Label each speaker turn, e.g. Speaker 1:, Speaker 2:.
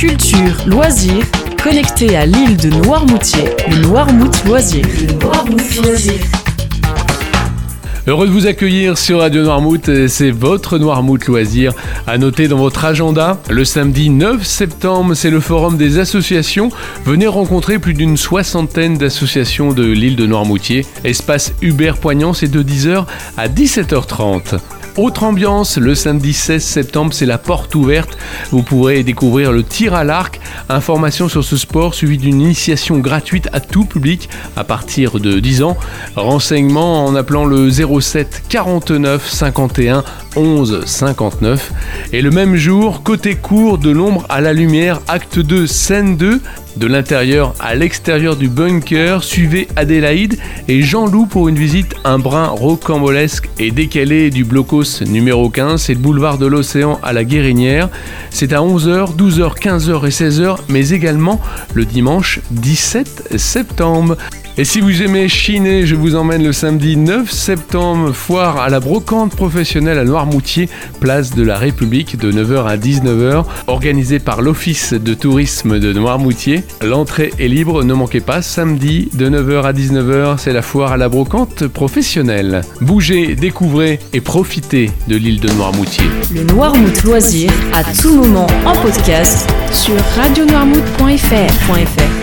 Speaker 1: culture, loisirs, connecté à l'île de Noirmoutier, le Noirmout Loisir.
Speaker 2: Heureux de vous accueillir sur Radio Noirmouth, c'est votre Noirmouth loisir. À noter dans votre agenda, le samedi 9 septembre, c'est le forum des associations. Venez rencontrer plus d'une soixantaine d'associations de l'île de Noirmoutier. Espace Hubert Poignant, c'est de 10h à 17h30. Autre ambiance, le samedi 16 septembre, c'est la porte ouverte. Vous pourrez découvrir le tir à l'arc. Information sur ce sport suivi d'une initiation gratuite à tout public à partir de 10 ans. Renseignements en appelant le 07 49 51 11 59. Et le même jour, côté court, de l'ombre à la lumière, acte 2, scène 2, de l'intérieur à l'extérieur du bunker, suivez Adélaïde et Jean-Loup pour une visite un brin rocambolesque et décalé du blocos numéro 15, c'est le boulevard de l'océan à la Guérinière. C'est à 11h, 12h, 15h et 16h, mais également le dimanche 17 septembre. Et si vous aimez chiner, je vous emmène le samedi 9 septembre, foire à la brocante professionnelle à Noirmoutier, place de la République de 9h à 19h, organisée par l'Office de tourisme de Noirmoutier. L'entrée est libre, ne manquez pas, samedi de 9h à 19h, c'est la foire à la brocante professionnelle. Bougez, découvrez et profitez de l'île de Noirmoutier.
Speaker 1: Le Noirmout Loisir, à tout moment en podcast sur radionoirmout.fr.